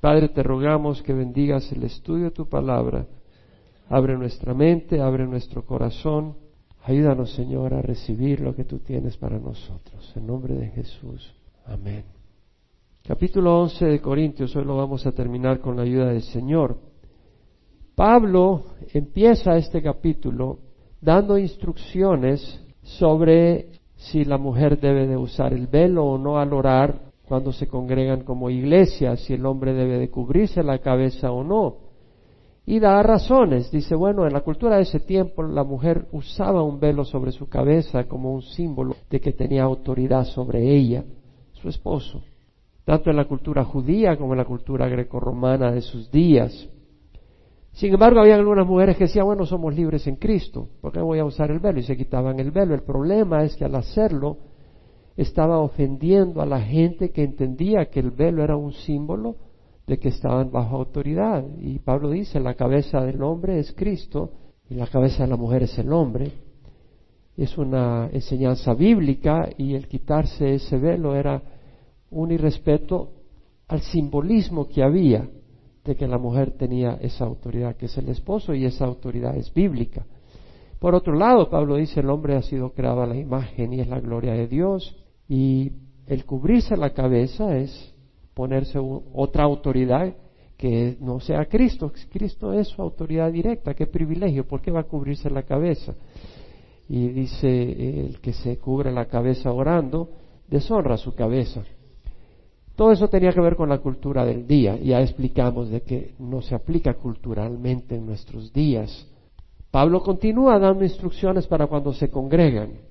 Padre, te rogamos que bendigas el estudio de tu palabra. Abre nuestra mente, abre nuestro corazón. Ayúdanos, Señor, a recibir lo que tú tienes para nosotros. En nombre de Jesús. Amén. Capítulo 11 de Corintios. Hoy lo vamos a terminar con la ayuda del Señor. Pablo empieza este capítulo dando instrucciones sobre si la mujer debe de usar el velo o no al orar cuando se congregan como iglesia, si el hombre debe de cubrirse la cabeza o no. Y da razones. Dice, bueno, en la cultura de ese tiempo la mujer usaba un velo sobre su cabeza como un símbolo de que tenía autoridad sobre ella, su esposo. Tanto en la cultura judía como en la cultura grecorromana de sus días. Sin embargo, había algunas mujeres que decían, bueno, somos libres en Cristo, ¿por qué voy a usar el velo? Y se quitaban el velo. El problema es que al hacerlo, estaba ofendiendo a la gente que entendía que el velo era un símbolo de que estaban bajo autoridad. Y Pablo dice, la cabeza del hombre es Cristo y la cabeza de la mujer es el hombre. Es una enseñanza bíblica y el quitarse ese velo era un irrespeto al simbolismo que había de que la mujer tenía esa autoridad, que es el esposo, y esa autoridad es bíblica. Por otro lado, Pablo dice, el hombre ha sido creado a la imagen y es la gloria de Dios, y el cubrirse la cabeza es ponerse otra autoridad que no sea Cristo. Cristo es su autoridad directa. Qué privilegio. ¿Por qué va a cubrirse la cabeza? Y dice el que se cubre la cabeza orando, deshonra su cabeza. Todo eso tenía que ver con la cultura del día. Ya explicamos de que no se aplica culturalmente en nuestros días. Pablo continúa dando instrucciones para cuando se congregan.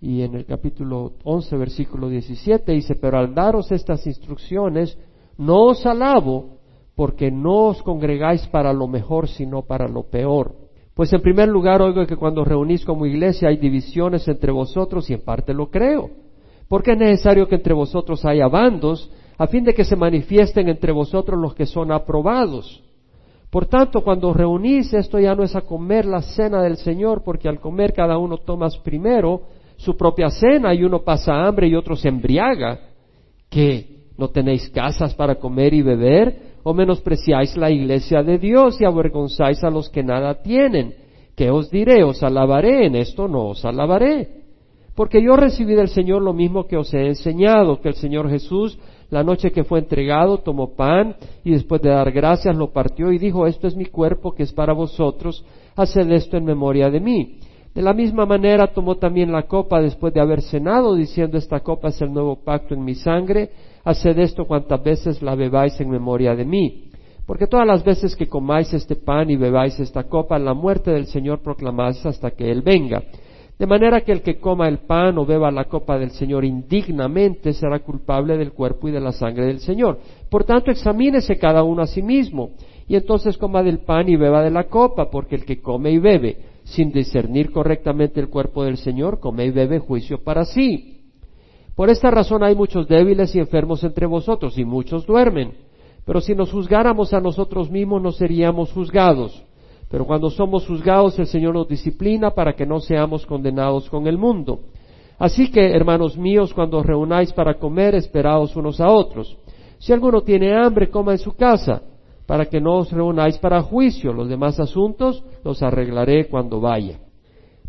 Y en el capítulo 11, versículo 17 dice, pero al daros estas instrucciones, no os alabo, porque no os congregáis para lo mejor, sino para lo peor. Pues en primer lugar oigo que cuando reunís como iglesia hay divisiones entre vosotros y en parte lo creo. Porque es necesario que entre vosotros haya bandos, a fin de que se manifiesten entre vosotros los que son aprobados. Por tanto, cuando os reunís, esto ya no es a comer la cena del Señor, porque al comer cada uno tomas primero su propia cena y uno pasa hambre y otro se embriaga. ¿Qué? ¿No tenéis casas para comer y beber? ¿O menospreciáis la iglesia de Dios y avergonzáis a los que nada tienen? ¿Qué os diré? ¿Os alabaré? En esto no os alabaré. Porque yo recibí del Señor lo mismo que os he enseñado, que el Señor Jesús, la noche que fue entregado, tomó pan y después de dar gracias lo partió y dijo, esto es mi cuerpo que es para vosotros, haced esto en memoria de mí. De la misma manera tomó también la copa después de haber cenado, diciendo, esta copa es el nuevo pacto en mi sangre, haced esto cuantas veces la bebáis en memoria de mí. Porque todas las veces que comáis este pan y bebáis esta copa, la muerte del Señor proclamáis hasta que Él venga. De manera que el que coma el pan o beba la copa del Señor indignamente será culpable del cuerpo y de la sangre del Señor. Por tanto, examínese cada uno a sí mismo, y entonces coma del pan y beba de la copa, porque el que come y bebe sin discernir correctamente el cuerpo del Señor, come y bebe juicio para sí. Por esta razón hay muchos débiles y enfermos entre vosotros, y muchos duermen. Pero si nos juzgáramos a nosotros mismos, no seríamos juzgados. Pero cuando somos juzgados, el Señor nos disciplina para que no seamos condenados con el mundo. Así que, hermanos míos, cuando os reunáis para comer, esperaos unos a otros. Si alguno tiene hambre, coma en su casa para que no os reunáis para juicio. Los demás asuntos los arreglaré cuando vaya.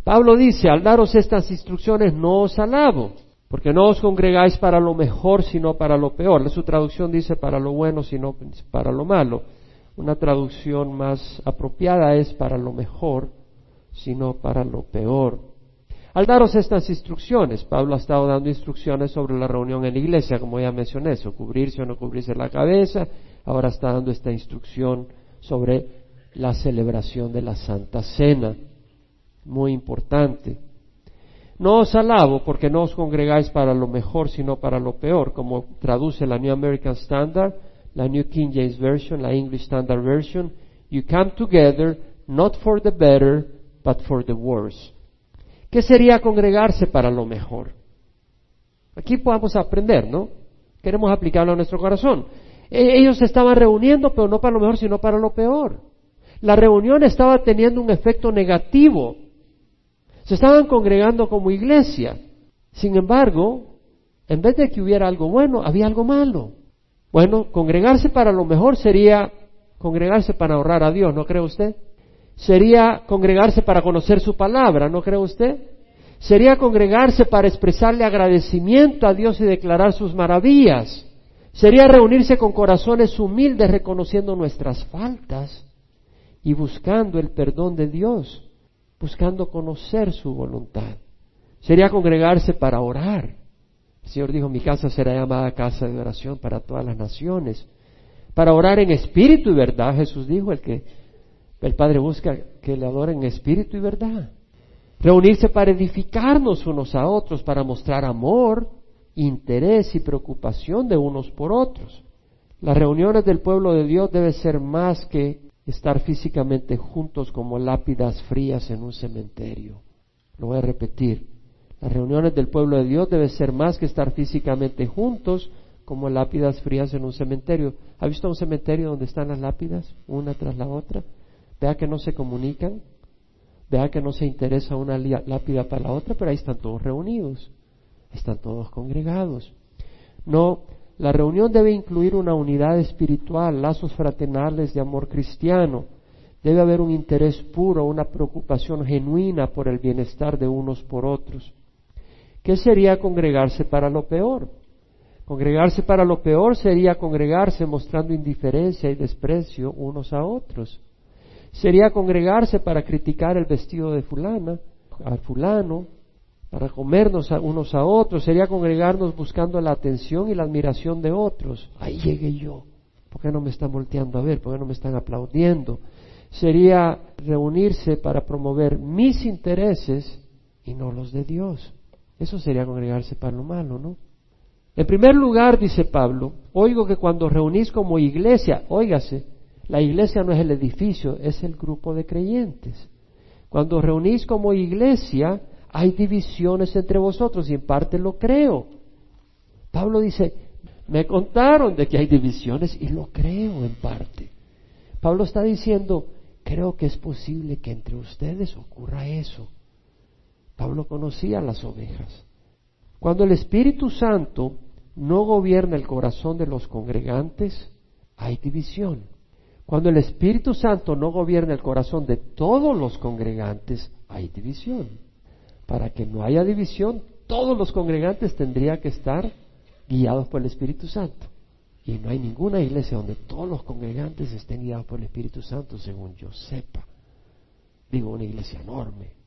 Pablo dice, al daros estas instrucciones no os alabo, porque no os congregáis para lo mejor, sino para lo peor. Su traducción dice para lo bueno, sino para lo malo. Una traducción más apropiada es para lo mejor, sino para lo peor. Al daros estas instrucciones, Pablo ha estado dando instrucciones sobre la reunión en la iglesia, como ya mencioné, eso, cubrirse o no cubrirse la cabeza, ahora está dando esta instrucción sobre la celebración de la Santa Cena. Muy importante. No os alabo porque no os congregáis para lo mejor, sino para lo peor, como traduce la New American Standard, la New King James Version, la English Standard Version. You come together not for the better, but for the worse. ¿Qué sería congregarse para lo mejor? Aquí podemos aprender, ¿no? Queremos aplicarlo a nuestro corazón. E-, ellos se estaban reuniendo, pero no para lo mejor, sino para lo peor. La reunión estaba teniendo un efecto negativo. Se estaban congregando como iglesia. Sin embargo, en vez de que hubiera algo bueno, había algo malo. Bueno, congregarse para lo mejor sería congregarse para ahorrar a Dios, ¿no cree usted? Sería congregarse para conocer su palabra, ¿no cree usted? Sería congregarse para expresarle agradecimiento a Dios y declarar sus maravillas. Sería reunirse con corazones humildes reconociendo nuestras faltas y buscando el perdón de Dios, buscando conocer su voluntad. Sería congregarse para orar. El Señor dijo, mi casa será llamada casa de oración para todas las naciones. Para orar en espíritu y verdad, Jesús dijo, el que el Padre busca que le adoren en espíritu y verdad. Reunirse para edificarnos unos a otros, para mostrar amor, interés y preocupación de unos por otros. Las reuniones del pueblo de Dios deben ser más que estar físicamente juntos como lápidas frías en un cementerio. Lo voy a repetir. Las reuniones del pueblo de Dios deben ser más que estar físicamente juntos como lápidas frías en un cementerio. ¿Ha visto un cementerio donde están las lápidas, una tras la otra? Vea que no se comunican, vea que no se interesa una lápida para la otra, pero ahí están todos reunidos, están todos congregados. No, la reunión debe incluir una unidad espiritual, lazos fraternales de amor cristiano. Debe haber un interés puro, una preocupación genuina por el bienestar de unos por otros. ¿Qué sería congregarse para lo peor? Congregarse para lo peor sería congregarse mostrando indiferencia y desprecio unos a otros. Sería congregarse para criticar el vestido de fulana, a fulano, para comernos unos a otros. Sería congregarnos buscando la atención y la admiración de otros. Ahí llegué yo. ¿Por qué no me están volteando a ver? ¿Por qué no me están aplaudiendo? Sería reunirse para promover mis intereses y no los de Dios. Eso sería congregarse para lo malo, ¿no? En primer lugar, dice Pablo, oigo que cuando reunís como iglesia, óigase, la iglesia no es el edificio, es el grupo de creyentes. Cuando reunís como iglesia, hay divisiones entre vosotros y en parte lo creo. Pablo dice, me contaron de que hay divisiones y lo creo en parte. Pablo está diciendo, creo que es posible que entre ustedes ocurra eso. Pablo conocía las ovejas. Cuando el Espíritu Santo no gobierna el corazón de los congregantes, hay división. Cuando el Espíritu Santo no gobierna el corazón de todos los congregantes, hay división. Para que no haya división, todos los congregantes tendrían que estar guiados por el Espíritu Santo. Y no hay ninguna iglesia donde todos los congregantes estén guiados por el Espíritu Santo, según yo sepa. Digo, una iglesia enorme,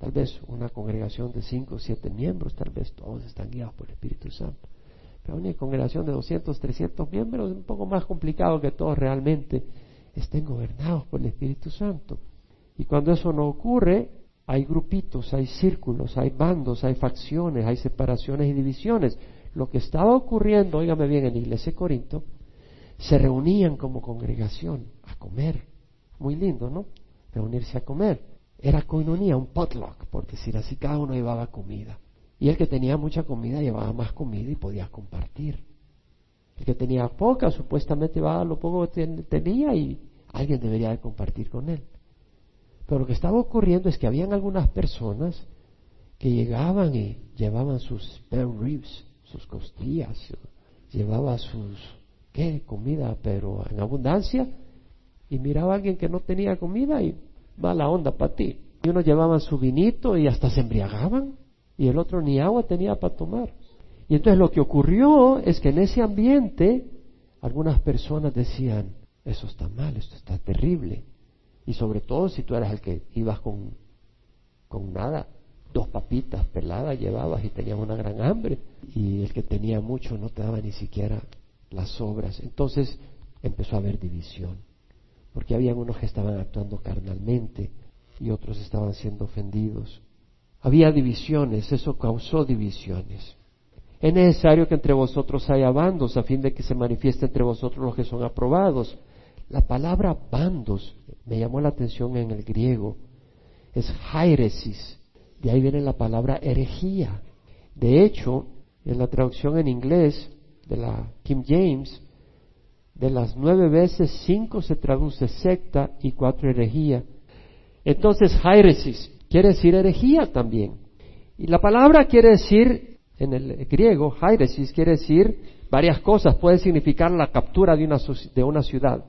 Tal vez una congregación de cinco o siete miembros, tal vez todos están guiados por el Espíritu Santo. Pero una congregación de 200, 300 miembros es un poco más complicado que todos realmente estén gobernados por el Espíritu Santo. Y cuando eso no ocurre, hay grupitos, hay círculos, hay bandos, hay facciones, hay separaciones y divisiones. Lo que estaba ocurriendo, óigame bien, en la iglesia de Corinto, se reunían como congregación a comer. Muy lindo, ¿no? Reunirse a comer. Era coinonía, un potluck, porque si así cada uno llevaba comida. Y el que tenía mucha comida llevaba más comida y podía compartir. El que tenía poca, supuestamente llevaba lo poco que tenía y alguien debería de compartir con él. Pero lo que estaba ocurriendo es que habían algunas personas que llegaban y llevaban sus spare ribs, sus costillas, llevaba sus, ¿qué? Comida, pero en abundancia, y miraba a alguien que no tenía comida y mala onda para ti. Y unos llevaban su vinito y hasta se embriagaban y el otro ni agua tenía para tomar. Y entonces lo que ocurrió es que en ese ambiente algunas personas decían, eso está mal, esto está terrible. Y sobre todo si tú eras el que ibas con, con nada, dos papitas peladas llevabas y tenías una gran hambre. Y el que tenía mucho no te daba ni siquiera las sobras. Entonces empezó a haber división porque había unos que estaban actuando carnalmente y otros estaban siendo ofendidos. Había divisiones, eso causó divisiones. Es necesario que entre vosotros haya bandos a fin de que se manifieste entre vosotros los que son aprobados. La palabra bandos me llamó la atención en el griego. Es jairesis. De ahí viene la palabra herejía. De hecho, en la traducción en inglés de la King James, de las nueve veces, cinco se traduce secta y cuatro herejía. Entonces, heresis quiere decir herejía también. Y la palabra quiere decir en el griego, hairesis quiere decir varias cosas. Puede significar la captura de una ciudad.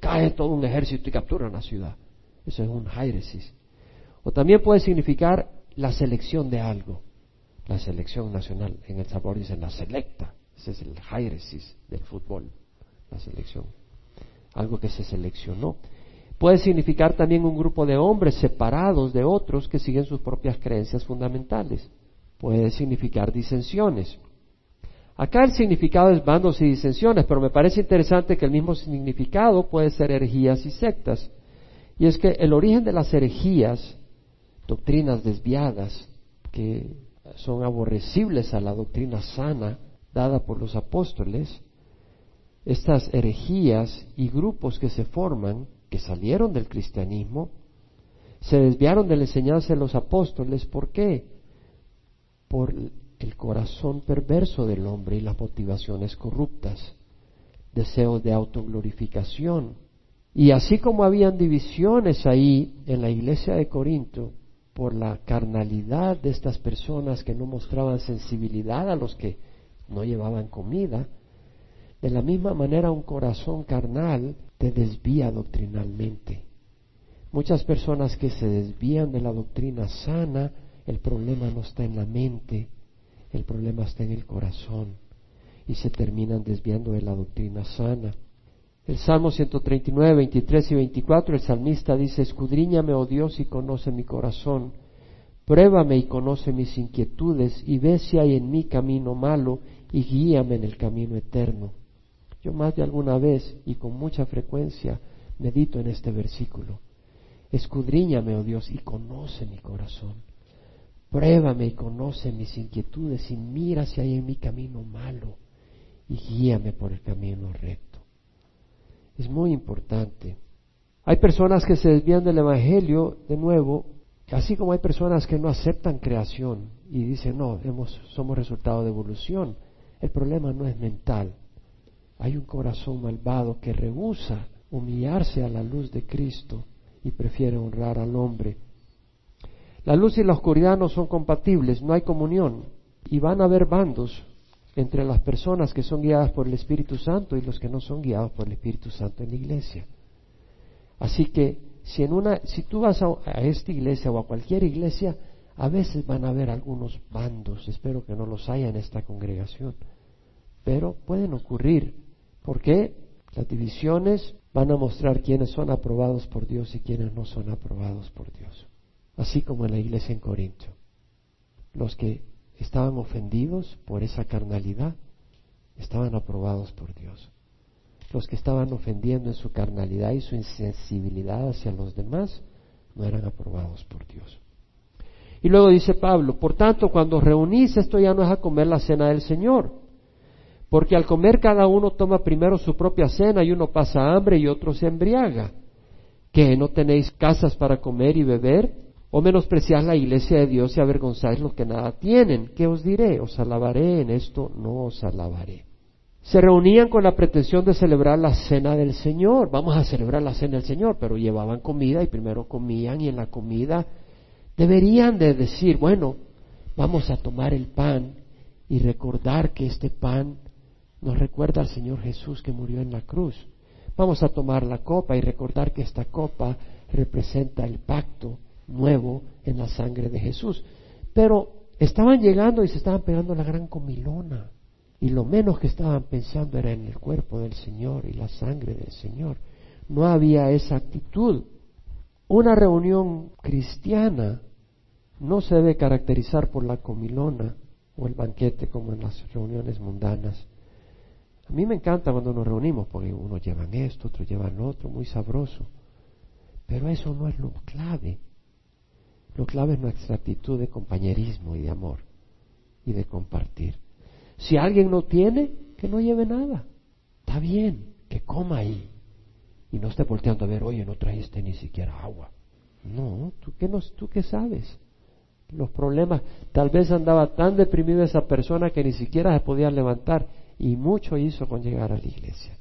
Cae todo un ejército y captura una ciudad. Eso es un hairesis. O también puede significar la selección de algo. La selección nacional. En El sabor dicen la selecta. Ese es el hairesis del fútbol. La selección. Algo que se seleccionó. Puede significar también un grupo de hombres separados de otros que siguen sus propias creencias fundamentales. Puede significar disensiones. Acá el significado es bandos y disensiones, pero me parece interesante que el mismo significado puede ser herejías y sectas. Y es que el origen de las herejías, doctrinas desviadas, que son aborrecibles a la doctrina sana dada por los apóstoles, estas herejías y grupos que se forman que salieron del cristianismo, se desviaron de la enseñanza de los apóstoles. ¿Por qué? Por el corazón perverso del hombre y las motivaciones corruptas, deseos de autoglorificación. Y así como habían divisiones ahí en la iglesia de Corinto por la carnalidad de estas personas que no mostraban sensibilidad a los que no llevaban comida, de la misma manera un corazón carnal te desvía doctrinalmente. Muchas personas que se desvían de la doctrina sana, el problema no está en la mente, el problema está en el corazón y se terminan desviando de la doctrina sana. El Salmo 139, 23 y 24, el salmista dice, escudriñame, oh Dios, y conoce mi corazón, pruébame y conoce mis inquietudes, y ve si hay en mí camino malo, y guíame en el camino eterno. Yo más de alguna vez y con mucha frecuencia medito en este versículo. Escudriñame, oh Dios, y conoce mi corazón. Pruébame y conoce mis inquietudes y mira si hay en mi camino malo y guíame por el camino recto. Es muy importante. Hay personas que se desvían del Evangelio de nuevo, así como hay personas que no aceptan creación y dicen, no, hemos, somos resultado de evolución. El problema no es mental, hay un corazón malvado que rehúsa humillarse a la luz de Cristo y prefiere honrar al hombre. La luz y la oscuridad no son compatibles, no hay comunión y van a haber bandos entre las personas que son guiadas por el Espíritu Santo y los que no son guiados por el Espíritu Santo en la iglesia. Así que si, en una, si tú vas a, a esta iglesia o a cualquier iglesia, a veces van a haber algunos bandos, espero que no los haya en esta congregación, pero pueden ocurrir ¿Por qué? Las divisiones van a mostrar quiénes son aprobados por Dios y quiénes no son aprobados por Dios. Así como en la iglesia en Corinto. Los que estaban ofendidos por esa carnalidad estaban aprobados por Dios. Los que estaban ofendiendo en su carnalidad y su insensibilidad hacia los demás no eran aprobados por Dios. Y luego dice Pablo, por tanto, cuando reunís esto ya no es a comer la cena del Señor, porque al comer cada uno toma primero su propia cena y uno pasa hambre y otro se embriaga. ¿Que no tenéis casas para comer y beber? ¿O menospreciáis la iglesia de Dios y avergonzáis los que nada tienen? ¿Qué os diré? ¿Os alabaré en esto? No os alabaré. Se reunían con la pretensión de celebrar la cena del Señor. Vamos a celebrar la cena del Señor, pero llevaban comida y primero comían y en la comida deberían de decir, bueno, vamos a tomar el pan y recordar que este pan nos recuerda al Señor Jesús que murió en la cruz. Vamos a tomar la copa y recordar que esta copa representa el pacto nuevo en la sangre de Jesús. Pero estaban llegando y se estaban pegando la gran comilona. Y lo menos que estaban pensando era en el cuerpo del Señor y la sangre del Señor. No había esa actitud. Una reunión cristiana no se debe caracterizar por la comilona o el banquete como en las reuniones mundanas. A mí me encanta cuando nos reunimos, porque unos llevan esto, otros llevan otro, muy sabroso. Pero eso no es lo clave. Lo clave es nuestra actitud de compañerismo y de amor y de compartir. Si alguien no tiene, que no lleve nada. Está bien, que coma ahí. Y no esté volteando a ver, oye, no trajiste ni siquiera agua. No, ¿tú qué, no, ¿tú qué sabes? Los problemas, tal vez andaba tan deprimido esa persona que ni siquiera se podía levantar y mucho hizo con llegar a la iglesia.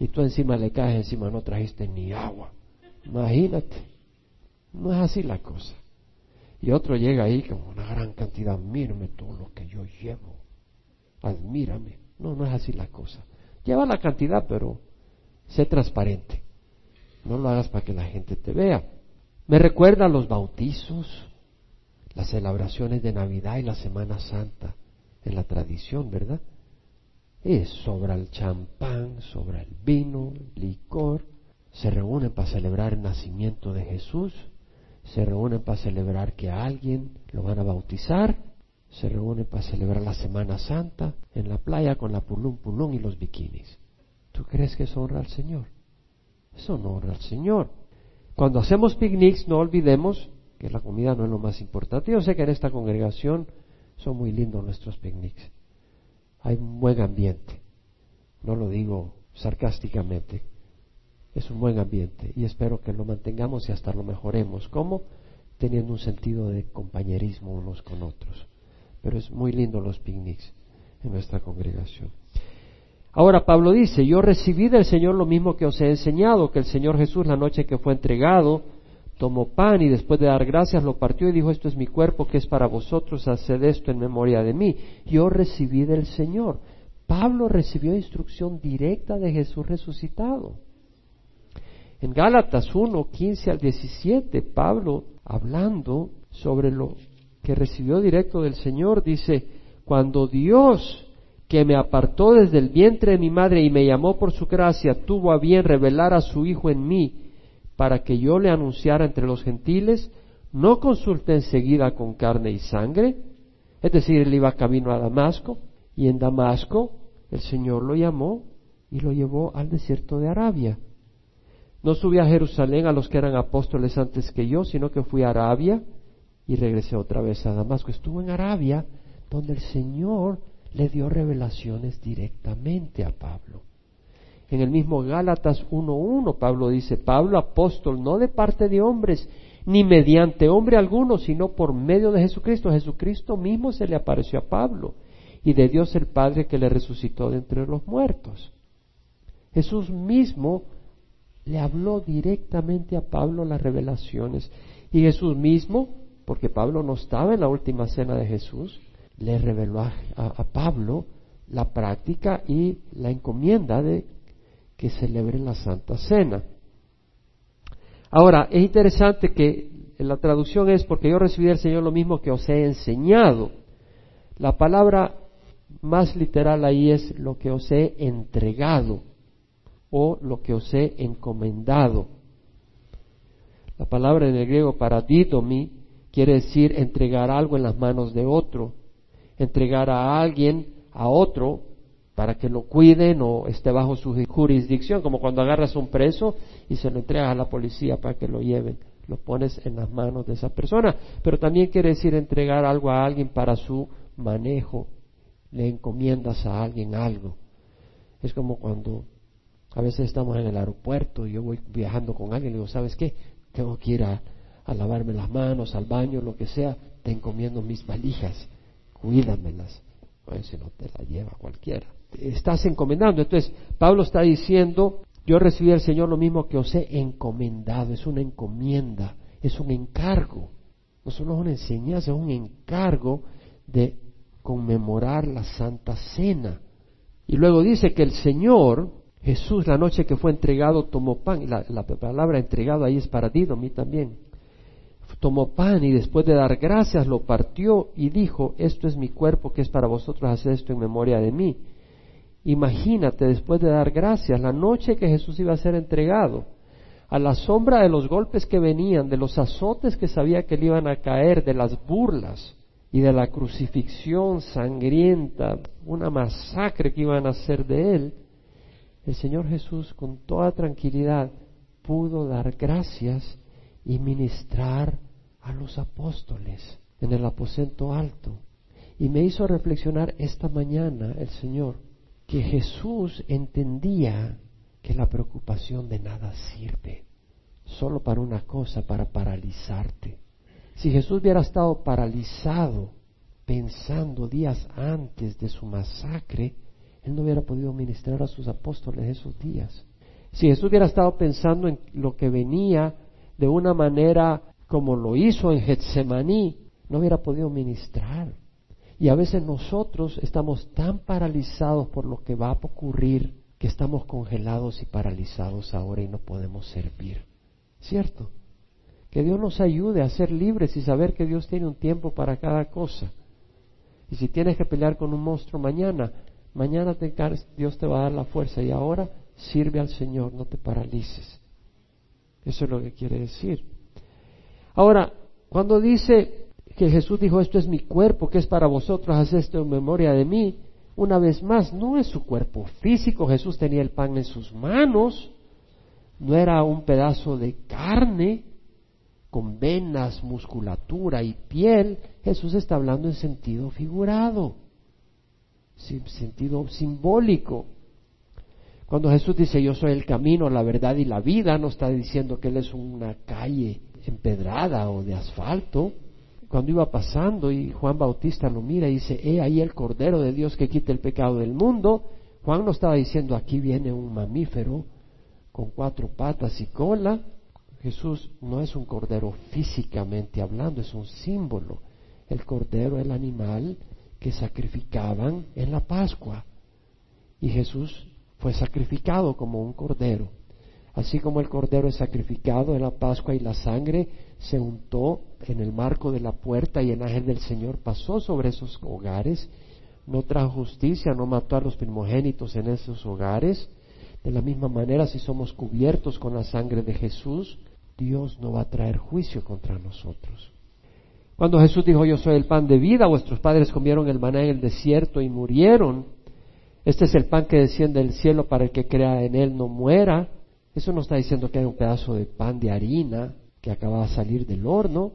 Y tú encima le caes encima, no trajiste ni agua. Imagínate. No es así la cosa. Y otro llega ahí con una gran cantidad, mírame todo lo que yo llevo, admírame. No, no es así la cosa. Lleva la cantidad, pero sé transparente. No lo hagas para que la gente te vea. Me recuerda los bautizos, las celebraciones de Navidad y la Semana Santa en la tradición, ¿verdad? Es sobra el champán, sobra el vino, licor. Se reúnen para celebrar el nacimiento de Jesús. Se reúnen para celebrar que a alguien lo van a bautizar. Se reúnen para celebrar la Semana Santa en la playa con la pulum pulum y los bikinis. ¿Tú crees que eso honra al Señor? Eso no honra al Señor. Cuando hacemos picnics no olvidemos que la comida no es lo más importante. Yo sé que en esta congregación son muy lindos nuestros picnics. Hay un buen ambiente. No lo digo sarcásticamente. Es un buen ambiente y espero que lo mantengamos y hasta lo mejoremos. ¿Cómo? Teniendo un sentido de compañerismo unos con otros. Pero es muy lindo los picnics en nuestra congregación. Ahora Pablo dice, yo recibí del Señor lo mismo que os he enseñado, que el Señor Jesús la noche que fue entregado tomó pan y después de dar gracias lo partió y dijo, esto es mi cuerpo que es para vosotros, haced esto en memoria de mí. Yo recibí del Señor. Pablo recibió instrucción directa de Jesús resucitado. En Gálatas 1, 15 al 17, Pablo, hablando sobre lo que recibió directo del Señor, dice, cuando Dios que me apartó desde el vientre de mi madre y me llamó por su gracia, tuvo a bien revelar a su Hijo en mí para que yo le anunciara entre los gentiles, no consulté enseguida con carne y sangre, es decir, él iba camino a Damasco y en Damasco el Señor lo llamó y lo llevó al desierto de Arabia. No subí a Jerusalén a los que eran apóstoles antes que yo, sino que fui a Arabia y regresé otra vez a Damasco. Estuvo en Arabia, donde el Señor le dio revelaciones directamente a Pablo. En el mismo Gálatas 1.1 Pablo dice, Pablo apóstol, no de parte de hombres, ni mediante hombre alguno, sino por medio de Jesucristo. Jesucristo mismo se le apareció a Pablo y de Dios el Padre que le resucitó de entre los muertos. Jesús mismo le habló directamente a Pablo las revelaciones y Jesús mismo, porque Pablo no estaba en la última cena de Jesús, le reveló a, Pablo la práctica y la encomienda de que celebre la Santa Cena. Ahora, es interesante que la traducción es porque yo recibí del Señor lo mismo que os he enseñado. La palabra más literal ahí es lo que os he entregado o lo que os he encomendado. La palabra en el griego para didomi quiere decir entregar algo en las manos de otro entregar a alguien a otro para que lo cuiden o esté bajo su jurisdicción, como cuando agarras a un preso y se lo entregas a la policía para que lo lleven, lo pones en las manos de esa persona, pero también quiere decir entregar algo a alguien para su manejo, le encomiendas a alguien algo. Es como cuando a veces estamos en el aeropuerto y yo voy viajando con alguien y digo, ¿sabes qué? Tengo que ir a, lavarme las manos, al baño, lo que sea, te encomiendo mis valijas cuídamelas. si no te la lleva cualquiera. Estás encomendando. Entonces, Pablo está diciendo, yo recibí del Señor lo mismo que os he encomendado. Es una encomienda, es un encargo. No solo es una enseñanza, es un encargo de conmemorar la Santa Cena. Y luego dice que el Señor, Jesús, la noche que fue entregado, tomó pan. Y la, la palabra entregado ahí es para ti, a mí también tomó pan y después de dar gracias lo partió y dijo, esto es mi cuerpo que es para vosotros, hacer esto en memoria de mí. Imagínate, después de dar gracias, la noche que Jesús iba a ser entregado, a la sombra de los golpes que venían, de los azotes que sabía que le iban a caer, de las burlas y de la crucifixión sangrienta, una masacre que iban a hacer de él, el Señor Jesús con toda tranquilidad pudo dar gracias y ministrar a los apóstoles en el aposento alto. Y me hizo reflexionar esta mañana el Señor que Jesús entendía que la preocupación de nada sirve, solo para una cosa, para paralizarte. Si Jesús hubiera estado paralizado pensando días antes de su masacre, él no hubiera podido ministrar a sus apóstoles esos días. Si Jesús hubiera estado pensando en lo que venía de una manera como lo hizo en Getsemaní, no hubiera podido ministrar. Y a veces nosotros estamos tan paralizados por lo que va a ocurrir que estamos congelados y paralizados ahora y no podemos servir. ¿Cierto? Que Dios nos ayude a ser libres y saber que Dios tiene un tiempo para cada cosa. Y si tienes que pelear con un monstruo mañana, mañana te, Dios te va a dar la fuerza y ahora sirve al Señor, no te paralices. Eso es lo que quiere decir. Ahora, cuando dice que Jesús dijo, esto es mi cuerpo, que es para vosotros, haz esto en memoria de mí, una vez más, no es su cuerpo físico, Jesús tenía el pan en sus manos, no era un pedazo de carne con venas, musculatura y piel, Jesús está hablando en sentido figurado, sentido simbólico. Cuando Jesús dice yo soy el camino, la verdad y la vida, no está diciendo que Él es una calle empedrada o de asfalto, cuando iba pasando y Juan Bautista lo mira y dice, he ahí el Cordero de Dios que quita el pecado del mundo, Juan no estaba diciendo, aquí viene un mamífero con cuatro patas y cola. Jesús no es un cordero físicamente hablando, es un símbolo. El cordero el animal que sacrificaban en la Pascua. Y Jesús fue sacrificado como un cordero. Así como el cordero es sacrificado en la Pascua y la sangre se untó en el marco de la puerta y el ángel del Señor pasó sobre esos hogares, no trajo justicia, no mató a los primogénitos en esos hogares. De la misma manera, si somos cubiertos con la sangre de Jesús, Dios no va a traer juicio contra nosotros. Cuando Jesús dijo, yo soy el pan de vida, vuestros padres comieron el maná en el desierto y murieron. Este es el pan que desciende del cielo para el que crea en él no muera. Eso no está diciendo que hay un pedazo de pan de harina que acaba de salir del horno.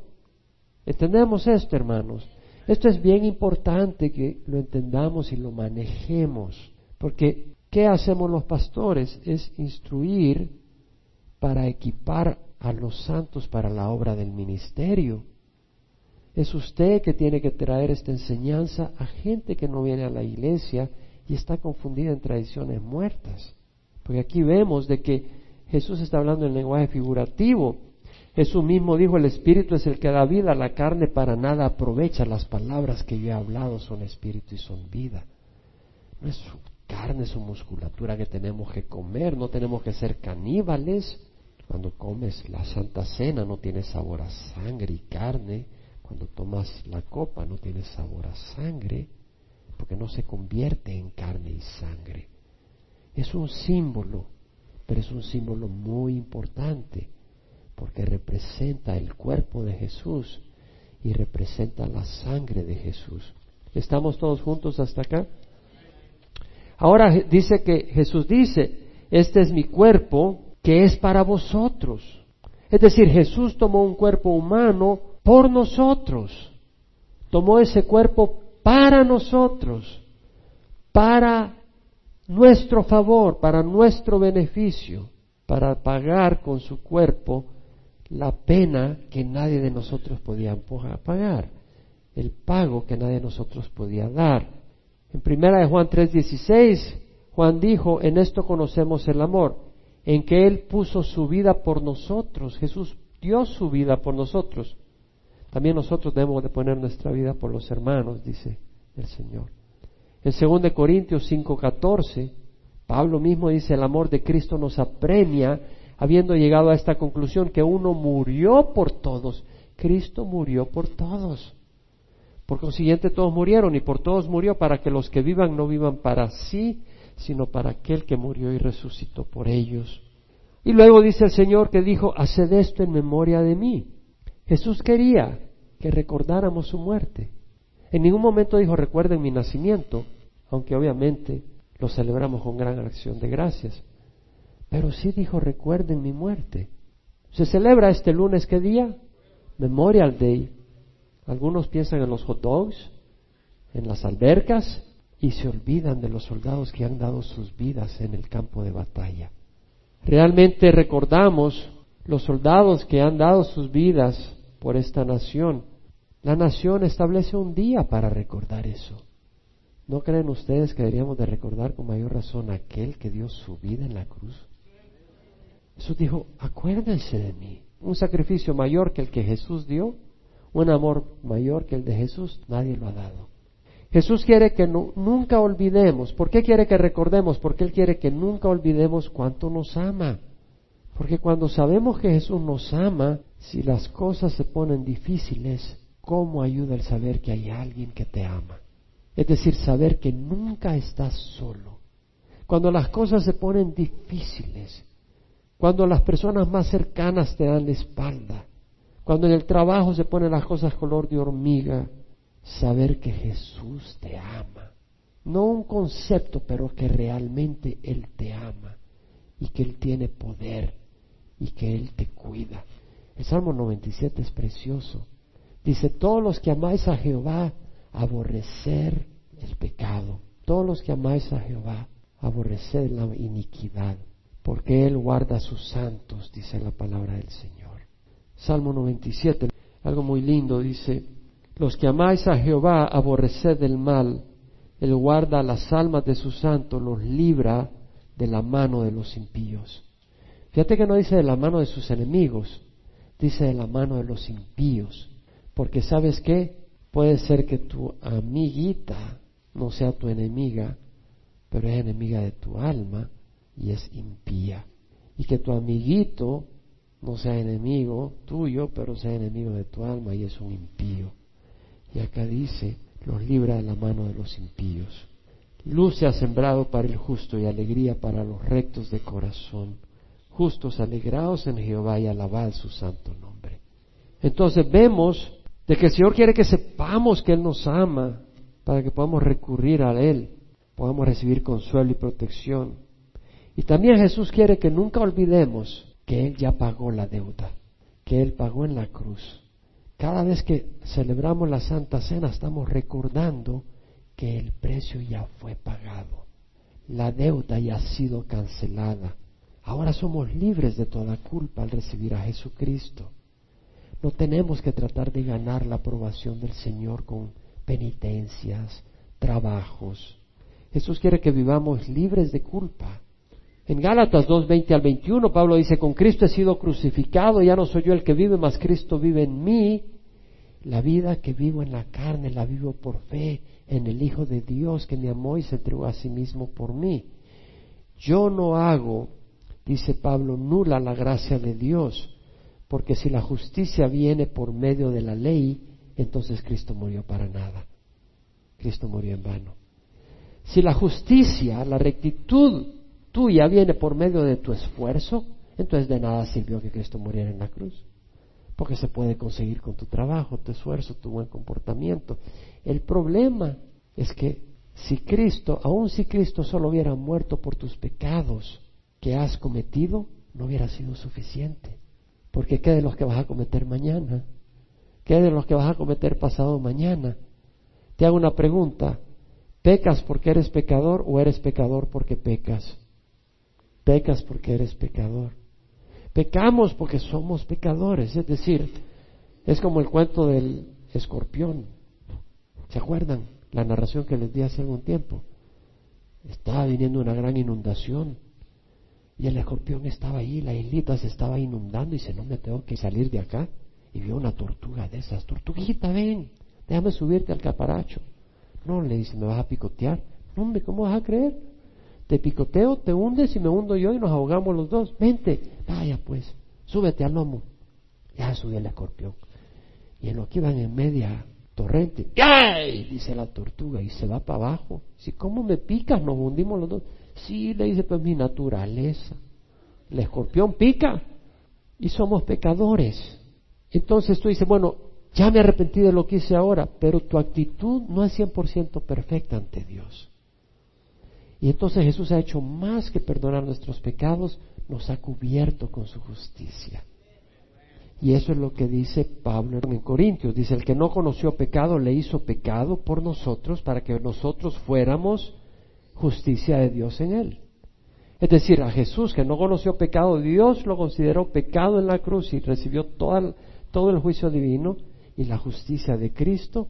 Entendemos esto, hermanos. Esto es bien importante que lo entendamos y lo manejemos, porque ¿qué hacemos los pastores? Es instruir para equipar a los santos para la obra del ministerio. Es usted que tiene que traer esta enseñanza a gente que no viene a la iglesia y está confundida en tradiciones muertas. Porque aquí vemos de que Jesús está hablando en lenguaje figurativo. Jesús mismo dijo, el espíritu es el que da vida, la carne para nada aprovecha. Las palabras que yo he hablado son espíritu y son vida. No es su carne, su musculatura que tenemos que comer, no tenemos que ser caníbales. Cuando comes la santa cena no tiene sabor a sangre y carne. Cuando tomas la copa no tiene sabor a sangre, porque no se convierte en carne y sangre. Es un símbolo pero es un símbolo muy importante porque representa el cuerpo de Jesús y representa la sangre de Jesús. ¿Estamos todos juntos hasta acá? Ahora dice que Jesús dice, este es mi cuerpo que es para vosotros. Es decir, Jesús tomó un cuerpo humano por nosotros. Tomó ese cuerpo para nosotros, para nuestro favor, para nuestro beneficio, para pagar con su cuerpo la pena que nadie de nosotros podía pagar, el pago que nadie de nosotros podía dar. En primera de Juan 3:16, Juan dijo, en esto conocemos el amor, en que Él puso su vida por nosotros, Jesús dio su vida por nosotros. También nosotros debemos de poner nuestra vida por los hermanos, dice el Señor. En 2 Corintios 5:14, Pablo mismo dice, el amor de Cristo nos apremia, habiendo llegado a esta conclusión, que uno murió por todos. Cristo murió por todos. Por consiguiente, todos murieron y por todos murió para que los que vivan no vivan para sí, sino para aquel que murió y resucitó por ellos. Y luego dice el Señor que dijo, haced esto en memoria de mí. Jesús quería que recordáramos su muerte. En ningún momento dijo recuerden mi nacimiento, aunque obviamente lo celebramos con gran acción de gracias. Pero sí dijo recuerden mi muerte. Se celebra este lunes, ¿qué día? Memorial Day. Algunos piensan en los hot dogs, en las albercas y se olvidan de los soldados que han dado sus vidas en el campo de batalla. Realmente recordamos los soldados que han dado sus vidas por esta nación la nación establece un día para recordar eso. ¿No creen ustedes que deberíamos de recordar con mayor razón aquel que dio su vida en la cruz? Jesús dijo, acuérdense de mí. un sacrificio mayor que el que Jesús dio, un amor mayor que el de Jesús, nadie lo ha dado. Jesús quiere que nunca olvidemos. ¿Por qué quiere que recordemos? Porque Él quiere que nunca olvidemos cuánto nos ama. Porque cuando sabemos que Jesús nos ama, si las cosas se ponen difíciles, ¿cómo ayuda el saber que hay alguien que te ama? Es decir, saber que nunca estás solo. Cuando las cosas se ponen difíciles, cuando las personas más cercanas te dan la espalda, cuando en el trabajo se ponen las cosas color de hormiga, saber que Jesús te ama. No un concepto, pero que realmente Él te ama y que Él tiene poder y que Él te cuida. El Salmo 97 es precioso. Dice, todos los que amáis a Jehová, aborrecer el pecado. Todos los que amáis a Jehová, aborrecer la iniquidad, porque Él guarda a sus santos, dice la palabra del Señor. Salmo 97, algo muy lindo, dice, los que amáis a Jehová, aborreced el mal. Él guarda las almas de sus santos, los libra de la mano de los impíos. Fíjate que no dice de la mano de sus enemigos, dice de la mano de los impíos. Porque sabes qué? Puede ser que tu amiguita no sea tu enemiga, pero es enemiga de tu alma y es impía. Y que tu amiguito no sea enemigo tuyo, pero sea enemigo de tu alma y es un impío. Y acá dice, los libra de la mano de los impíos. Luz se ha sembrado para el justo y alegría para los rectos de corazón. Justos, alegrados en Jehová y alabad su santo nombre. Entonces vemos de que el Señor quiere que sepamos que Él nos ama para que podamos recurrir a Él, podamos recibir consuelo y protección. Y también Jesús quiere que nunca olvidemos que Él ya pagó la deuda, que Él pagó en la cruz cada vez que celebramos la Santa Cena estamos recordando que el precio ya fue pagado. La deuda ya ha sido cancelada. Ahora somos libres de toda culpa al recibir a Jesucristo. No tenemos que tratar de ganar la aprobación del Señor con penitencias, trabajos. Jesús quiere que vivamos libres de culpa. En Gálatas 2, 20 al 21, Pablo dice, con Cristo he sido crucificado, ya no soy yo el que vive, mas Cristo vive en mí. La vida que vivo en la carne la vivo por fe en el Hijo de Dios que me amó y se entregó a sí mismo por mí. Yo no hago, dice Pablo, nula la gracia de Dios, porque si la justicia viene por medio de la ley, entonces Cristo murió para nada. Cristo murió en vano. Si la justicia, la rectitud tuya viene por medio de tu esfuerzo, entonces de nada sirvió que Cristo muriera en la cruz porque se puede conseguir con tu trabajo, tu esfuerzo, tu buen comportamiento. El problema es que si Cristo, aun si Cristo solo hubiera muerto por tus pecados que has cometido, no hubiera sido suficiente. Porque ¿qué de los que vas a cometer mañana? ¿Qué de los que vas a cometer pasado mañana? Te hago una pregunta. ¿Pecas porque eres pecador o eres pecador porque pecas? Pecas porque eres pecador. Pecamos porque somos pecadores, es decir, es como el cuento del escorpión. ¿Se acuerdan? La narración que les di hace algún tiempo. Estaba viniendo una gran inundación y el escorpión estaba ahí, la islita se estaba inundando y dice, no me tengo que salir de acá. Y vio una tortuga de esas, tortuguita, ven, déjame subirte al caparacho. No, le dice, me vas a picotear. No, hombre, ¿cómo vas a creer? Te picoteo, te hundes y me hundo yo y nos ahogamos los dos. Vente, vaya pues, súbete al lomo. Ya subió el escorpión. Y en lo que iban en media torrente, ¡ay! dice la tortuga y se va para abajo. Si, ¿cómo me picas? Nos hundimos los dos. Sí, le dice, pues mi naturaleza. El escorpión pica y somos pecadores. Entonces tú dices, bueno, ya me arrepentí de lo que hice ahora, pero tu actitud no es 100% perfecta ante Dios. Y entonces Jesús ha hecho más que perdonar nuestros pecados, nos ha cubierto con su justicia. Y eso es lo que dice Pablo en Corintios. Dice, el que no conoció pecado le hizo pecado por nosotros para que nosotros fuéramos justicia de Dios en él. Es decir, a Jesús que no conoció pecado, Dios lo consideró pecado en la cruz y recibió todo el juicio divino y la justicia de Cristo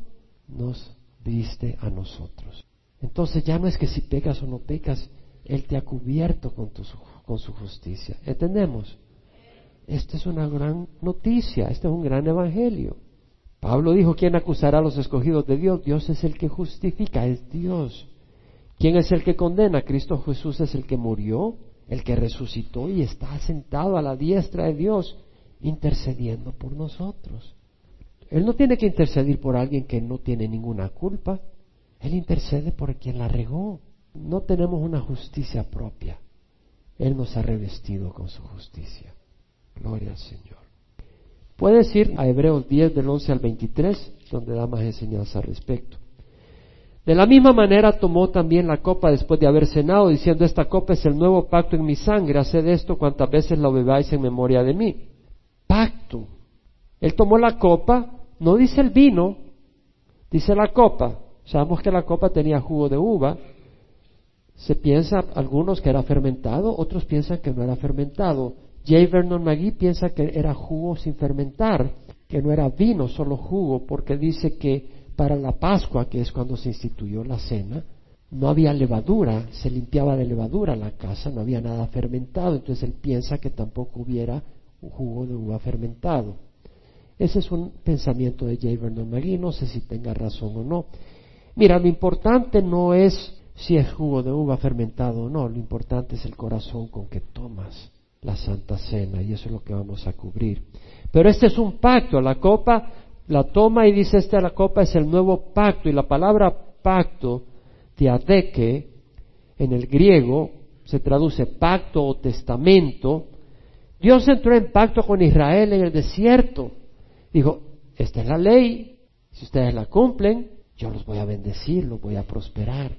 nos viste a nosotros. Entonces ya no es que si pecas o no pecas, Él te ha cubierto con, con su justicia. ¿Entendemos? esta es una gran noticia, este es un gran evangelio. Pablo dijo, ¿quién acusará a los escogidos de Dios? Dios es el que justifica, es Dios. ¿Quién es el que condena? Cristo Jesús es el que murió, el que resucitó y está sentado a la diestra de Dios, intercediendo por nosotros. Él no tiene que interceder por alguien que no tiene ninguna culpa. Él intercede por quien la regó. No tenemos una justicia propia. Él nos ha revestido con su justicia. Gloria al Señor. Puedes ir a Hebreos 10 del 11 al 23, donde da más enseñanza al respecto. De la misma manera tomó también la copa después de haber cenado, diciendo, esta copa es el nuevo pacto en mi sangre, haced esto cuantas veces la bebáis en memoria de mí. Pacto. Él tomó la copa, no dice el vino, dice la copa. Sabemos que la copa tenía jugo de uva. Se piensa algunos que era fermentado, otros piensan que no era fermentado. J. Vernon McGee piensa que era jugo sin fermentar, que no era vino, solo jugo, porque dice que para la Pascua, que es cuando se instituyó la cena, no había levadura, se limpiaba de levadura la casa, no había nada fermentado, entonces él piensa que tampoco hubiera un jugo de uva fermentado. Ese es un pensamiento de J. Vernon McGee, no sé si tenga razón o no. Mira, lo importante no es si es jugo de uva fermentado o no, lo importante es el corazón con que tomas la Santa Cena y eso es lo que vamos a cubrir. Pero este es un pacto, la copa la toma y dice esta la copa es el nuevo pacto y la palabra pacto, diadeque, en el griego se traduce pacto o testamento. Dios entró en pacto con Israel en el desierto. Dijo, esta es la ley, si ustedes la cumplen, yo los voy a bendecir, los voy a prosperar.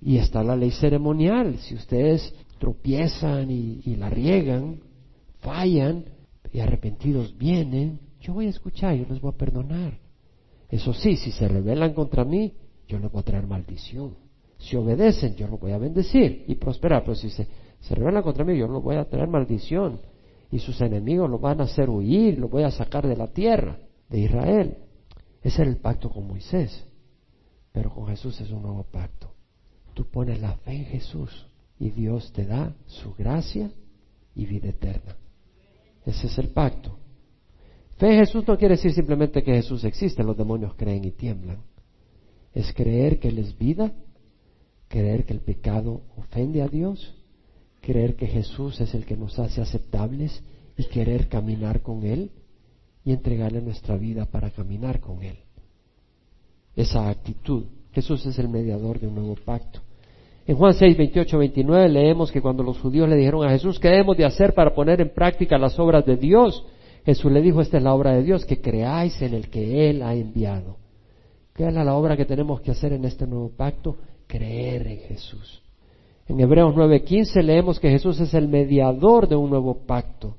Y está la ley ceremonial, si ustedes tropiezan y la riegan, fallan y arrepentidos vienen, yo voy a escuchar, yo les voy a perdonar. Eso sí, si se rebelan contra mí, yo les voy a traer maldición. Si obedecen, yo los voy a bendecir y prosperar. Pero si se, se rebelan contra mí, yo los voy a traer maldición. Y sus enemigos los van a hacer huir, los voy a sacar de la tierra de Israel. Ese era el pacto con Moisés. Pero con Jesús es un nuevo pacto. Tú pones la fe en Jesús y Dios te da su gracia y vida eterna. Ese es el pacto. Fe en Jesús no quiere decir simplemente que Jesús existe, los demonios creen y tiemblan. Es creer que Él es vida, creer que el pecado ofende a Dios, creer que Jesús es el que nos hace aceptables y querer caminar con Él y entregarle nuestra vida para caminar con Él. Esa actitud. Jesús es el mediador de un nuevo pacto. En Juan 6, 28, 29 leemos que cuando los judíos le dijeron a Jesús, ¿qué debemos de hacer para poner en práctica las obras de Dios? Jesús le dijo, esta es la obra de Dios, que creáis en el que Él ha enviado. ¿Qué es la obra que tenemos que hacer en este nuevo pacto? Creer en Jesús. En Hebreos 9:15 leemos que Jesús es el mediador de un nuevo pacto,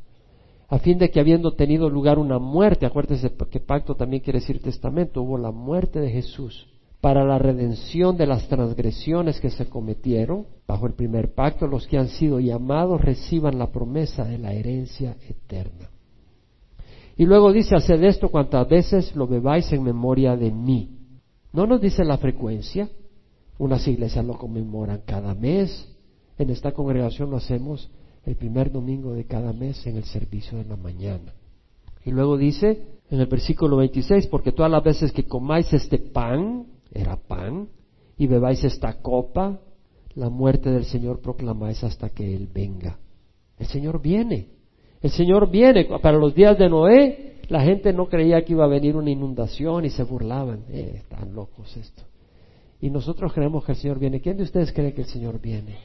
a fin de que habiendo tenido lugar una muerte, acuérdense que pacto también quiere decir testamento, hubo la muerte de Jesús para la redención de las transgresiones que se cometieron bajo el primer pacto, los que han sido llamados reciban la promesa de la herencia eterna. Y luego dice, haced esto cuantas veces lo bebáis en memoria de mí. No nos dice la frecuencia. Unas iglesias lo conmemoran cada mes. En esta congregación lo hacemos el primer domingo de cada mes en el servicio de la mañana. Y luego dice en el versículo 26, porque todas las veces que comáis este pan, era pan, y bebáis esta copa, la muerte del Señor proclamáis hasta que Él venga. El Señor viene. El Señor viene. Para los días de Noé, la gente no creía que iba a venir una inundación y se burlaban. Eh, están locos esto. Y nosotros creemos que el Señor viene. ¿Quién de ustedes cree que el Señor viene?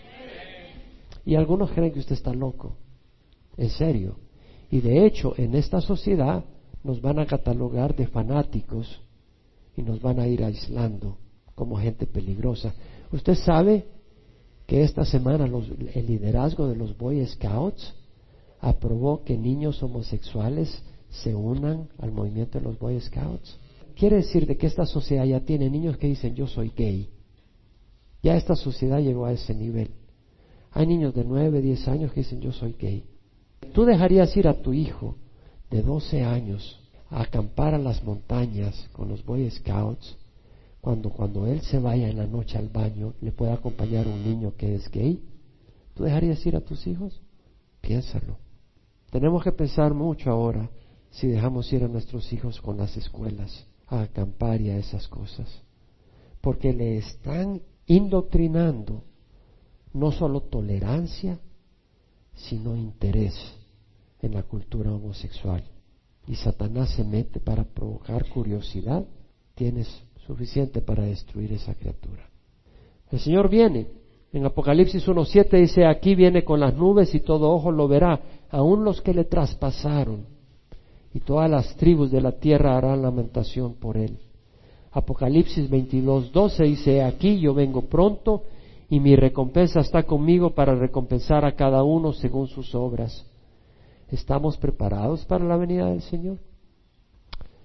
Y algunos creen que usted está loco. En serio. Y de hecho, en esta sociedad nos van a catalogar de fanáticos y nos van a ir aislando como gente peligrosa. Usted sabe que esta semana el liderazgo de los Boy Scouts aprobó que niños homosexuales se unan al movimiento de los Boy Scouts. Quiere decir de que esta sociedad ya tiene niños que dicen yo soy gay. Ya esta sociedad llegó a ese nivel. Hay niños de 9, 10 años que dicen yo soy gay. ¿Tú dejarías ir a tu hijo de 12 años a acampar a las montañas con los Boy Scouts cuando cuando él se vaya en la noche al baño le pueda acompañar un niño que es gay? ¿Tú dejarías ir a tus hijos? Piénsalo. Tenemos que pensar mucho ahora si dejamos ir a nuestros hijos con las escuelas a acampar y a esas cosas. Porque le están indoctrinando no solo tolerancia, sino interés en la cultura homosexual. Y Satanás se mete para provocar curiosidad, tienes suficiente para destruir esa criatura. El Señor viene. En Apocalipsis 1.7 dice, aquí viene con las nubes y todo ojo lo verá, aun los que le traspasaron. Y todas las tribus de la tierra harán lamentación por él. Apocalipsis 22.12 dice, aquí yo vengo pronto y mi recompensa está conmigo para recompensar a cada uno según sus obras. ¿Estamos preparados para la venida del Señor?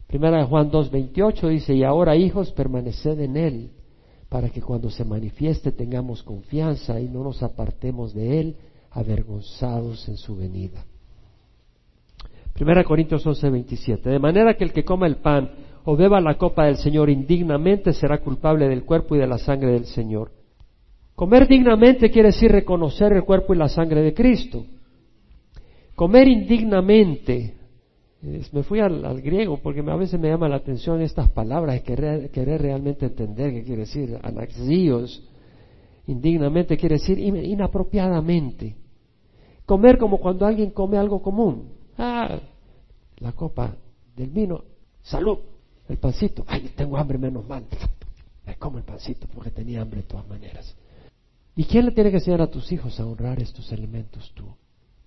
Primera de Juan 2.28 dice, y ahora hijos, permaneced en Él, para que cuando se manifieste tengamos confianza y no nos apartemos de Él, avergonzados en su venida. Primera Corintios 11.27, de manera que el que coma el pan o beba la copa del Señor indignamente será culpable del cuerpo y de la sangre del Señor. Comer dignamente quiere decir reconocer el cuerpo y la sangre de Cristo. Comer indignamente, me fui al, griego porque a veces me llama la atención estas palabras y querer, realmente entender qué quiere decir. Anaxíos, indignamente quiere decir inapropiadamente. Comer como cuando alguien come algo común. Ah, la copa del vino, salud, el pancito, ay, tengo hambre menos mal. Me como el pancito porque tenía hambre de todas maneras. ¿Y quién le tiene que enseñar a tus hijos a honrar estos elementos tú?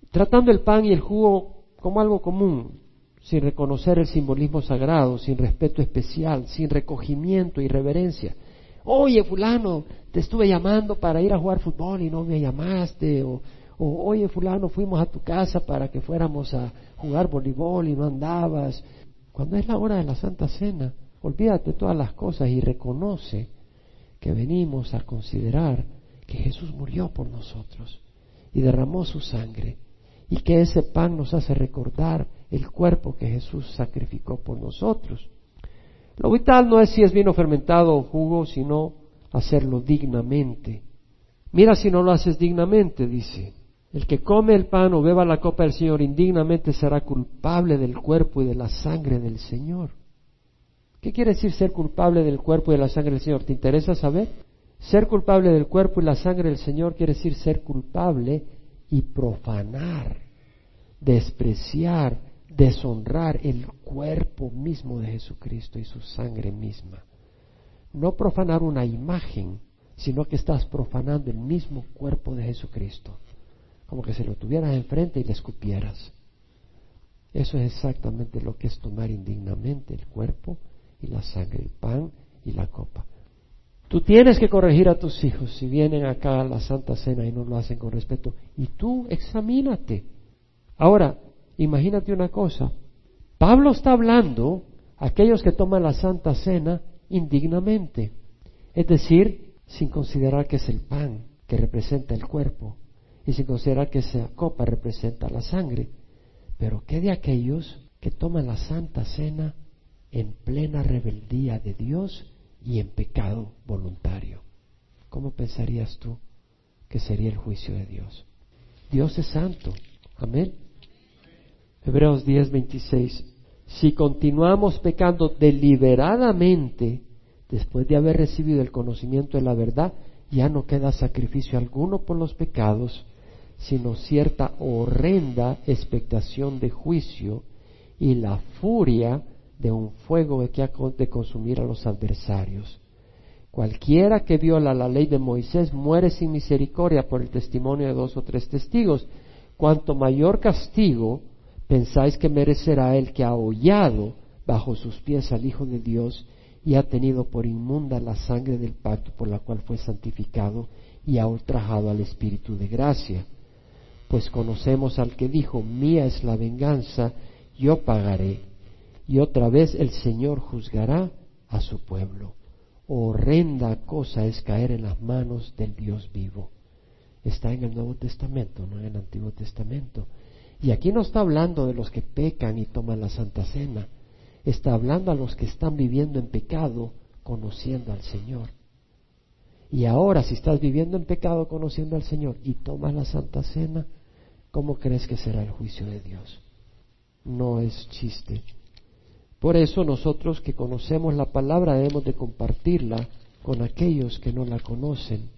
Tratando el pan y el jugo como algo común, sin reconocer el simbolismo sagrado, sin respeto especial, sin recogimiento y reverencia. Oye, fulano, te estuve llamando para ir a jugar fútbol y no me llamaste. O, o oye, fulano, fuimos a tu casa para que fuéramos a jugar voleibol y no andabas. Cuando es la hora de la Santa Cena, olvídate todas las cosas y reconoce que venimos a considerar que Jesús murió por nosotros y derramó su sangre y que ese pan nos hace recordar el cuerpo que Jesús sacrificó por nosotros. Lo vital no es si es vino fermentado o jugo, sino hacerlo dignamente. Mira si no lo haces dignamente, dice. El que come el pan o beba la copa del Señor indignamente será culpable del cuerpo y de la sangre del Señor. ¿Qué quiere decir ser culpable del cuerpo y de la sangre del Señor? ¿Te interesa saber? Ser culpable del cuerpo y la sangre del Señor quiere decir ser culpable y profanar, despreciar, deshonrar el cuerpo mismo de Jesucristo y su sangre misma. No profanar una imagen, sino que estás profanando el mismo cuerpo de Jesucristo, como que se lo tuvieras enfrente y le escupieras. Eso es exactamente lo que es tomar indignamente el cuerpo y la sangre, el pan y la copa. Tú tienes que corregir a tus hijos si vienen acá a la Santa Cena y no lo hacen con respeto. Y tú examínate. Ahora, imagínate una cosa. Pablo está hablando a aquellos que toman la Santa Cena indignamente. Es decir, sin considerar que es el pan que representa el cuerpo y sin considerar que esa copa representa la sangre. Pero ¿qué de aquellos que toman la Santa Cena en plena rebeldía de Dios y en pecado voluntario. ¿Cómo pensarías tú que sería el juicio de Dios? Dios es santo. Amén. Hebreos 10, 26. Si continuamos pecando deliberadamente, después de haber recibido el conocimiento de la verdad, ya no queda sacrificio alguno por los pecados, sino cierta horrenda expectación de juicio y la furia de un fuego que ha de consumir a los adversarios. Cualquiera que viola la ley de Moisés muere sin misericordia por el testimonio de dos o tres testigos. Cuanto mayor castigo pensáis que merecerá el que ha hollado bajo sus pies al Hijo de Dios y ha tenido por inmunda la sangre del pacto por la cual fue santificado y ha ultrajado al Espíritu de gracia. Pues conocemos al que dijo, mía es la venganza, yo pagaré y otra vez el Señor juzgará a su pueblo. Horrenda cosa es caer en las manos del Dios vivo. Está en el Nuevo Testamento, no en el Antiguo Testamento. Y aquí no está hablando de los que pecan y toman la Santa Cena. Está hablando a los que están viviendo en pecado, conociendo al Señor. Y ahora, si estás viviendo en pecado, conociendo al Señor, y tomas la Santa Cena, ¿cómo crees que será el juicio de Dios? No es chiste. Por eso nosotros que conocemos la palabra debemos de compartirla con aquellos que no la conocen.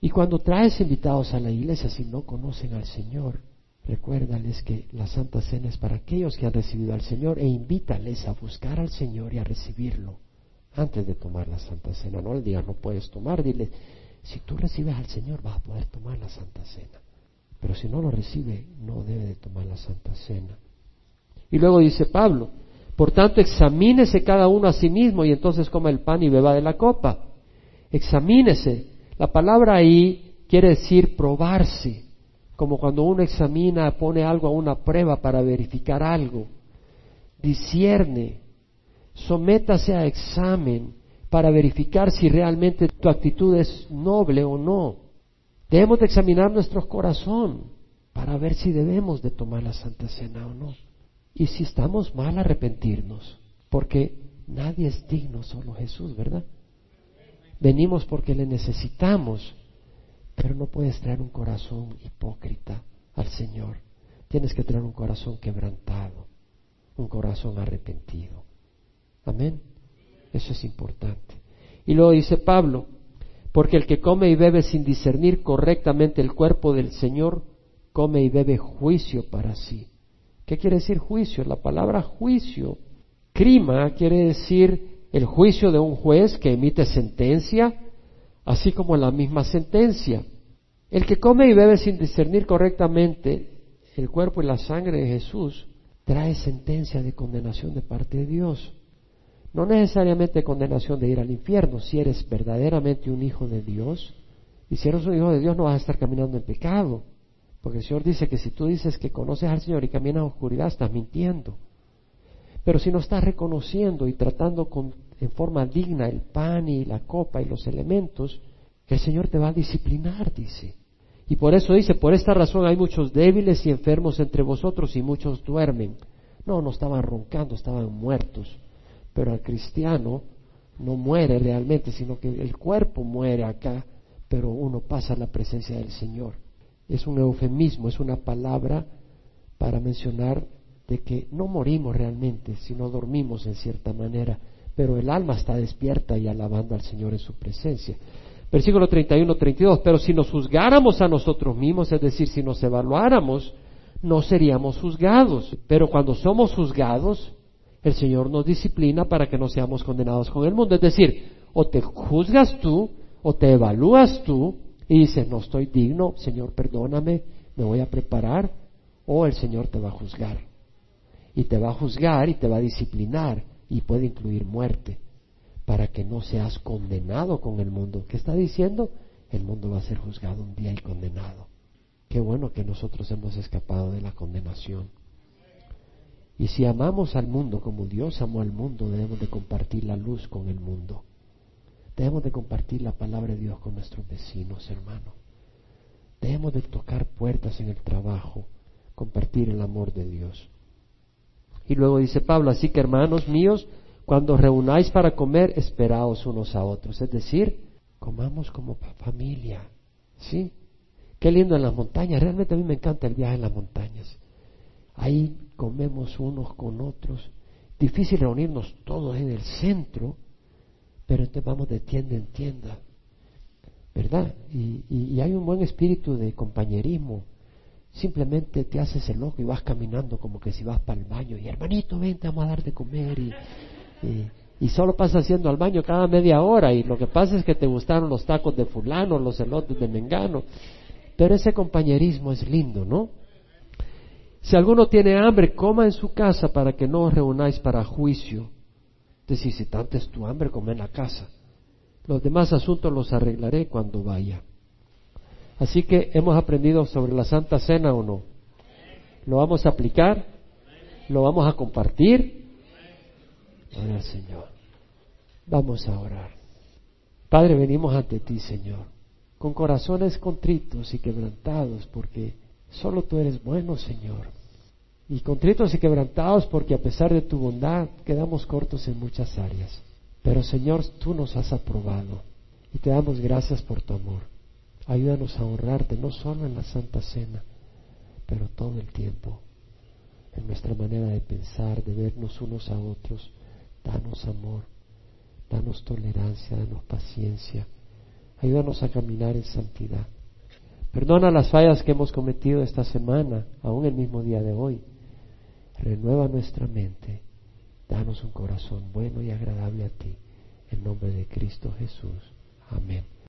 Y cuando traes invitados a la iglesia, si no conocen al Señor, recuérdales que la Santa Cena es para aquellos que han recibido al Señor e invítales a buscar al Señor y a recibirlo antes de tomar la Santa Cena. No le digas no puedes tomar, dile, si tú recibes al Señor vas a poder tomar la Santa Cena. Pero si no lo recibe, no debe de tomar la Santa Cena. Y luego dice Pablo, por tanto examínese cada uno a sí mismo y entonces coma el pan y beba de la copa. Examínese. La palabra ahí quiere decir probarse, como cuando uno examina, pone algo a una prueba para verificar algo. Discierne, sométase a examen para verificar si realmente tu actitud es noble o no. Debemos de examinar nuestro corazón para ver si debemos de tomar la Santa Cena o no. Y si estamos mal, arrepentirnos, porque nadie es digno, solo Jesús, ¿verdad? Venimos porque le necesitamos, pero no puedes traer un corazón hipócrita al Señor. Tienes que traer un corazón quebrantado, un corazón arrepentido. Amén. Eso es importante. Y luego dice Pablo, porque el que come y bebe sin discernir correctamente el cuerpo del Señor, come y bebe juicio para sí. ¿Qué quiere decir juicio? La palabra juicio, crima, quiere decir el juicio de un juez que emite sentencia, así como la misma sentencia. El que come y bebe sin discernir correctamente el cuerpo y la sangre de Jesús, trae sentencia de condenación de parte de Dios. No necesariamente condenación de ir al infierno, si eres verdaderamente un hijo de Dios, y si eres un hijo de Dios no vas a estar caminando en pecado, porque el Señor dice que si tú dices que conoces al Señor y caminas en oscuridad, estás mintiendo. Pero si no estás reconociendo y tratando con, en forma digna el pan y la copa y los elementos, el Señor te va a disciplinar, dice. Y por eso dice, por esta razón hay muchos débiles y enfermos entre vosotros y muchos duermen. No, no estaban roncando, estaban muertos pero al cristiano no muere realmente, sino que el cuerpo muere acá, pero uno pasa a la presencia del Señor. Es un eufemismo, es una palabra para mencionar de que no morimos realmente, sino dormimos en cierta manera, pero el alma está despierta y alabando al Señor en su presencia. Versículo 31-32, pero si nos juzgáramos a nosotros mismos, es decir, si nos evaluáramos, no seríamos juzgados, pero cuando somos juzgados, el Señor nos disciplina para que no seamos condenados con el mundo. Es decir, o te juzgas tú, o te evalúas tú, y dices, no estoy digno, Señor, perdóname, me voy a preparar, o el Señor te va a juzgar. Y te va a juzgar y te va a disciplinar, y puede incluir muerte, para que no seas condenado con el mundo. ¿Qué está diciendo? El mundo va a ser juzgado un día y condenado. Qué bueno que nosotros hemos escapado de la condenación. Y si amamos al mundo como Dios amó al mundo, debemos de compartir la luz con el mundo. Debemos de compartir la palabra de Dios con nuestros vecinos, hermanos. Debemos de tocar puertas en el trabajo, compartir el amor de Dios. Y luego dice Pablo, así que hermanos míos, cuando reunáis para comer, esperaos unos a otros. Es decir, comamos como familia. ¿Sí? Qué lindo en las montañas. Realmente a mí me encanta el viaje en las montañas. Ahí comemos unos con otros. Difícil reunirnos todos en el centro, pero entonces vamos de tienda en tienda, ¿verdad? Y, hay un buen espíritu de compañerismo. Simplemente te haces el loco y vas caminando como que si vas para el baño. Y hermanito, ven, te vamos a dar de comer. Y, y, solo pasas haciendo al baño cada media hora. Y lo que pasa es que te gustaron los tacos de fulano, los elotes de mengano. Pero ese compañerismo es lindo, ¿no? Si alguno tiene hambre, coma en su casa para que no os reunáis para juicio. Decir, si tanto es tu hambre, come en la casa. Los demás asuntos los arreglaré cuando vaya. Así que hemos aprendido sobre la Santa Cena o no. ¿Lo vamos a aplicar? ¿Lo vamos a compartir? Señor. Vamos a orar. Padre, venimos ante ti, Señor, con corazones contritos y quebrantados, porque solo tú eres bueno, Señor y contritos y quebrantados porque a pesar de tu bondad quedamos cortos en muchas áreas. Pero Señor, tú nos has aprobado y te damos gracias por tu amor. Ayúdanos a honrarte no solo en la Santa Cena, pero todo el tiempo, en nuestra manera de pensar, de vernos unos a otros, danos amor, danos tolerancia, danos paciencia, ayúdanos a caminar en santidad. Perdona las fallas que hemos cometido esta semana, aún el mismo día de hoy. Renueva nuestra mente, danos un corazón bueno y agradable a ti. En nombre de Cristo Jesús. Amén.